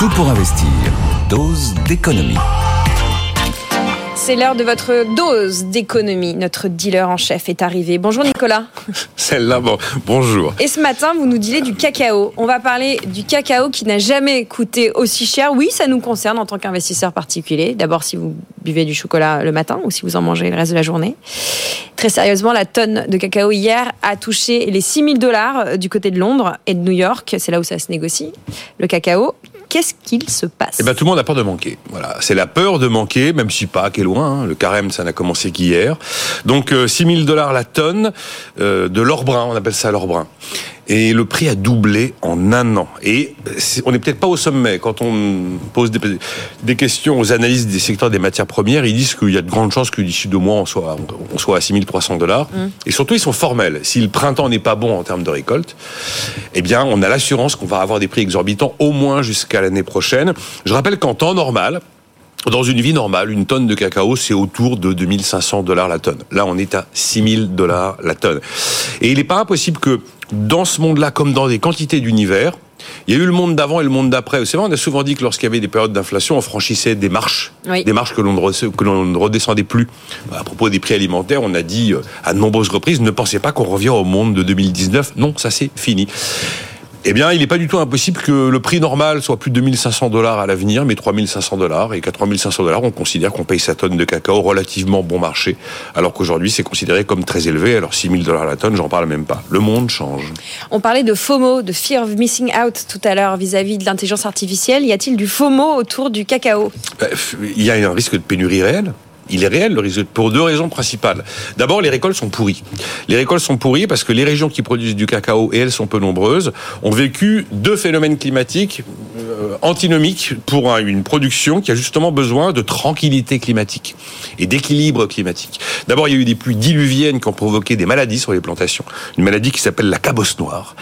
Tout pour investir. Dose d'économie. C'est l'heure de votre dose d'économie. Notre dealer en chef est arrivé. Bonjour Nicolas. Celle-là, bon, bonjour. Et ce matin, vous nous disiez du cacao. On va parler du cacao qui n'a jamais coûté aussi cher. Oui, ça nous concerne en tant qu'investisseur particulier. D'abord, si vous buvez du chocolat le matin ou si vous en mangez le reste de la journée. Très sérieusement, la tonne de cacao hier a touché les 6000 dollars du côté de Londres et de New York. C'est là où ça se négocie. Le cacao qu'est-ce qu'il se passe Eh ben, tout le monde a peur de manquer. Voilà, c'est la peur de manquer, même si pas, est loin. Hein. Le carême, ça n'a commencé qu'hier. Donc, 6 000 dollars la tonne euh, de l'or brun, on appelle ça l'or brun. Et le prix a doublé en un an. Et on n'est peut-être pas au sommet. Quand on pose des, questions aux analystes des secteurs des matières premières, ils disent qu'il y a de grandes chances que d'ici deux mois, on soit, on soit à 6300 dollars. Mmh. Et surtout, ils sont formels. Si le printemps n'est pas bon en termes de récolte, eh bien, on a l'assurance qu'on va avoir des prix exorbitants au moins jusqu'à l'année prochaine. Je rappelle qu'en temps normal, dans une vie normale, une tonne de cacao, c'est autour de 2500 dollars la tonne. Là, on est à 6000 dollars la tonne. Et il n'est pas impossible que dans ce monde-là, comme dans des quantités d'univers, il y a eu le monde d'avant et le monde d'après. C'est vrai, on a souvent dit que lorsqu'il y avait des périodes d'inflation, on franchissait des marches, des marches que l'on ne redescendait plus. À propos des prix alimentaires, on a dit euh, à de nombreuses reprises, ne pensez pas qu'on revient au monde de 2019. Non, ça c'est fini eh bien, il n'est pas du tout impossible que le prix normal soit plus de 2500 dollars à l'avenir, mais 3500 dollars. Et qu'à 3500 dollars, on considère qu'on paye sa tonne de cacao relativement bon marché, alors qu'aujourd'hui, c'est considéré comme très élevé. Alors, 6000 dollars la tonne, j'en parle même pas. Le monde change. On parlait de FOMO, de Fear of Missing Out tout à l'heure vis-à-vis de l'intelligence artificielle. Y a-t-il du FOMO autour du cacao? Euh, Il y a un risque de pénurie réelle il est réel le risque pour deux raisons principales. D'abord, les récoltes sont pourries. Les récoltes sont pourries parce que les régions qui produisent du cacao, et elles sont peu nombreuses, ont vécu deux phénomènes climatiques euh, antinomiques pour une production qui a justement besoin de tranquillité climatique et d'équilibre climatique. D'abord, il y a eu des pluies diluviennes qui ont provoqué des maladies sur les plantations. Une maladie qui s'appelle la cabosse noire.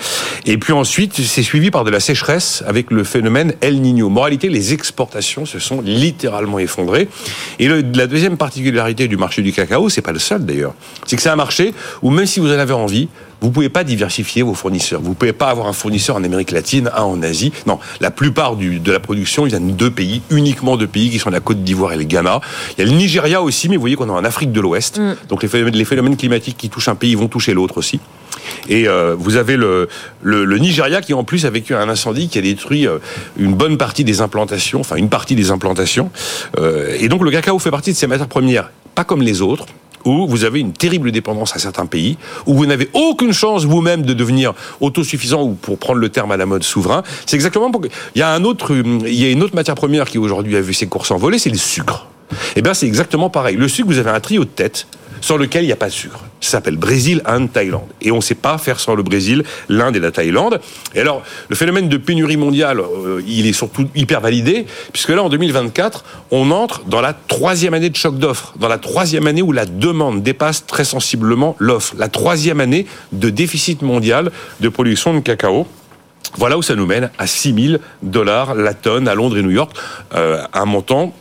Et puis ensuite, c'est suivi par de la sécheresse avec le phénomène El Niño. Moralité, les exportations se sont littéralement effondrées. Et la deuxième particularité du marché du cacao, c'est pas le seul d'ailleurs, c'est que c'est un marché où même si vous en avez envie, vous pouvez pas diversifier vos fournisseurs. Vous pouvez pas avoir un fournisseur en Amérique latine, un en Asie. Non, la plupart du, de la production vient de deux pays, uniquement deux pays qui sont la Côte d'Ivoire et le Ghana. Il y a le Nigeria aussi, mais vous voyez qu'on est en Afrique de l'Ouest. Mm. Donc les phénomènes, les phénomènes climatiques qui touchent un pays vont toucher l'autre aussi. Et euh, vous avez le, le, Nigeria qui en plus a vécu un incendie qui a détruit euh, une bonne partie des implantations, enfin une partie des implantations. Euh, et donc le cacao fait partie de ces matières premières, pas comme les autres où vous avez une terrible dépendance à certains pays, où vous n'avez aucune chance vous-même de devenir autosuffisant ou pour prendre le terme à la mode souverain. C'est exactement pour... Il y a autre, il y a une autre matière première qui aujourd'hui a vu ses courses envoler, c'est le sucre. Eh bien, c'est exactement pareil. Le sucre, vous avez un trio de tête sur lequel il n'y a pas de sucre. Ça s'appelle Brésil, Inde, Thaïlande. Et on ne sait pas faire sans le Brésil, l'Inde et la Thaïlande. Et alors, le phénomène de pénurie mondiale, euh, il est surtout hyper validé, puisque là, en 2024, on entre dans la troisième année de choc d'offres, dans la troisième année où la demande dépasse très sensiblement l'offre, la troisième année de déficit mondial de production de cacao. Voilà où ça nous mène à 6 000 dollars la tonne à Londres et New York, euh, un montant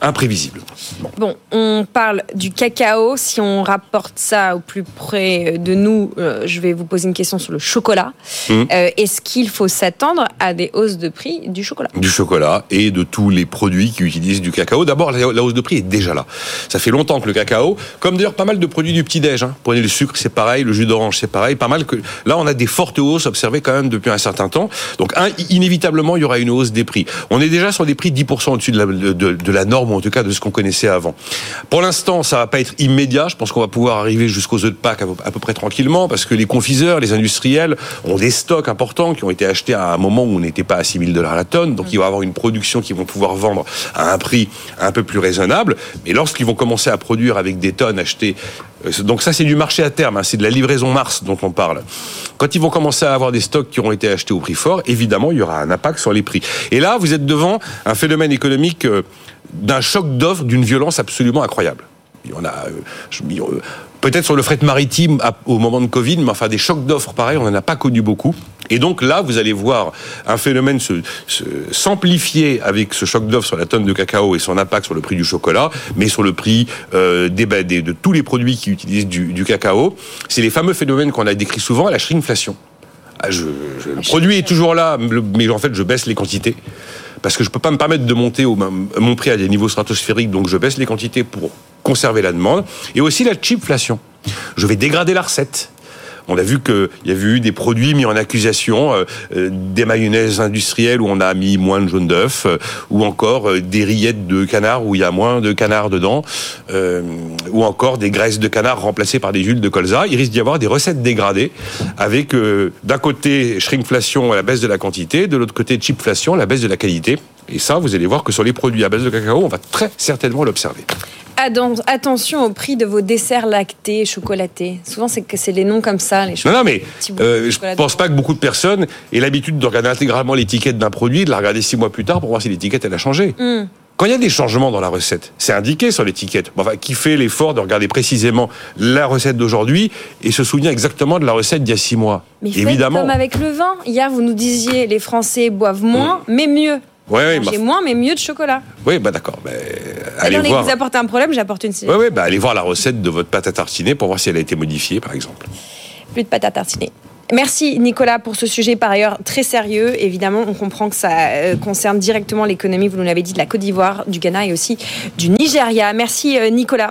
imprévisible. Bon. On parle du cacao. Si on rapporte ça au plus près de nous, euh, je vais vous poser une question sur le chocolat. Hum. Euh, est-ce qu'il faut s'attendre à des hausses de prix du chocolat? Du chocolat et de tous les produits qui utilisent du cacao. D'abord, la hausse de prix est déjà là. Ça fait longtemps que le cacao, comme d'ailleurs pas mal de produits du petit-déj, hein. prenez le sucre, c'est pareil, le jus d'orange, c'est pareil, pas mal que... Là, on a des fortes hausses observées quand même depuis un certain temps. Donc, inévitablement, il y aura une hausse des prix. On est déjà sur des prix 10% au-dessus de la, de la norme en tout cas de ce qu'on connaissait avant. Pour l'instant, ça va pas être immédiat. Je pense qu'on va pouvoir arriver jusqu'aux œufs de Pâques à peu, près tranquillement, parce que les confiseurs, les industriels ont des stocks importants qui ont été achetés à un moment où on n'était pas à 6 000 dollars la tonne. Donc, il va y avoir une production qu'ils vont pouvoir vendre à un prix un peu plus raisonnable. Mais lorsqu'ils vont commencer à produire avec des tonnes achetées euh, donc ça, c'est du marché à terme, hein, c'est de la livraison mars dont on parle. Quand ils vont commencer à avoir des stocks qui auront été achetés au prix fort, évidemment, il y aura un impact sur les prix. Et là, vous êtes devant un phénomène économique euh, d'un choc d'offres d'une violence absolument incroyable. Il y en a, euh, peut-être sur le fret maritime au moment de Covid, mais enfin des chocs d'offres pareils, on n'en a pas connu beaucoup. Et donc là, vous allez voir un phénomène s'amplifier se, avec ce choc d'offres sur la tonne de cacao et son impact sur le prix du chocolat, mais sur le prix euh, des, de tous les produits qui utilisent du, du cacao. C'est les fameux phénomènes qu'on a décrits souvent à la shrinkflation Ah, je- je- le produit est toujours là, mais en fait, je baisse les quantités. Parce que je peux pas me permettre de monter au, mon prix à des niveaux stratosphériques, donc je baisse les quantités pour conserver la demande. Et aussi la cheapflation. Je vais dégrader la recette. On a vu qu'il y a eu des produits mis en accusation, euh, euh, des mayonnaises industrielles où on a mis moins de jaune d'œuf, euh, ou encore des rillettes de canard où il y a moins de canard dedans, ou encore des graisses de canard remplacées par des huiles de colza. Il risque d'y avoir des recettes dégradées avec d'un côté shrinkflation, la baisse de la quantité, de l'autre côté cheapflation, la baisse de la qualité. Et ça, vous allez voir que sur les produits à base de cacao, on va très certainement l'observer. Atten- Attention au prix de vos desserts lactés, chocolatés. Souvent, c'est que c'est les noms comme ça, les Non, non, mais euh, je pense pas que beaucoup de personnes aient l'habitude de regarder intégralement l'étiquette d'un produit, de la regarder six mois plus tard pour voir si l'étiquette elle a changé. Hmm. Quand il y a des changements dans la recette, c'est indiqué sur l'étiquette. Enfin, qui fait l'effort de regarder précisément la recette d'aujourd'hui et se souvient exactement de la recette d'il y a six mois? Mais Évidemment. comme avec le vin. Hier, vous nous disiez les Français boivent moins, mais mieux. Mangez bah, moins, mais mieux de chocolat. ouais, bah d'accord. Ah allez non, mais voir. vous apportez un problème, j'apporte une Ouais, ouais, bah, allez voir la recette de votre pâte à tartiner pour voir si elle a été modifiée, par exemple. plus de pâte à tartiner. Merci Nicolas pour ce sujet par ailleurs très sérieux. Évidemment, on comprend que ça euh, concerne directement l'économie, vous nous l'avez dit, de la Côte d'Ivoire, du Ghana et aussi du Nigeria. Merci euh, Nicolas.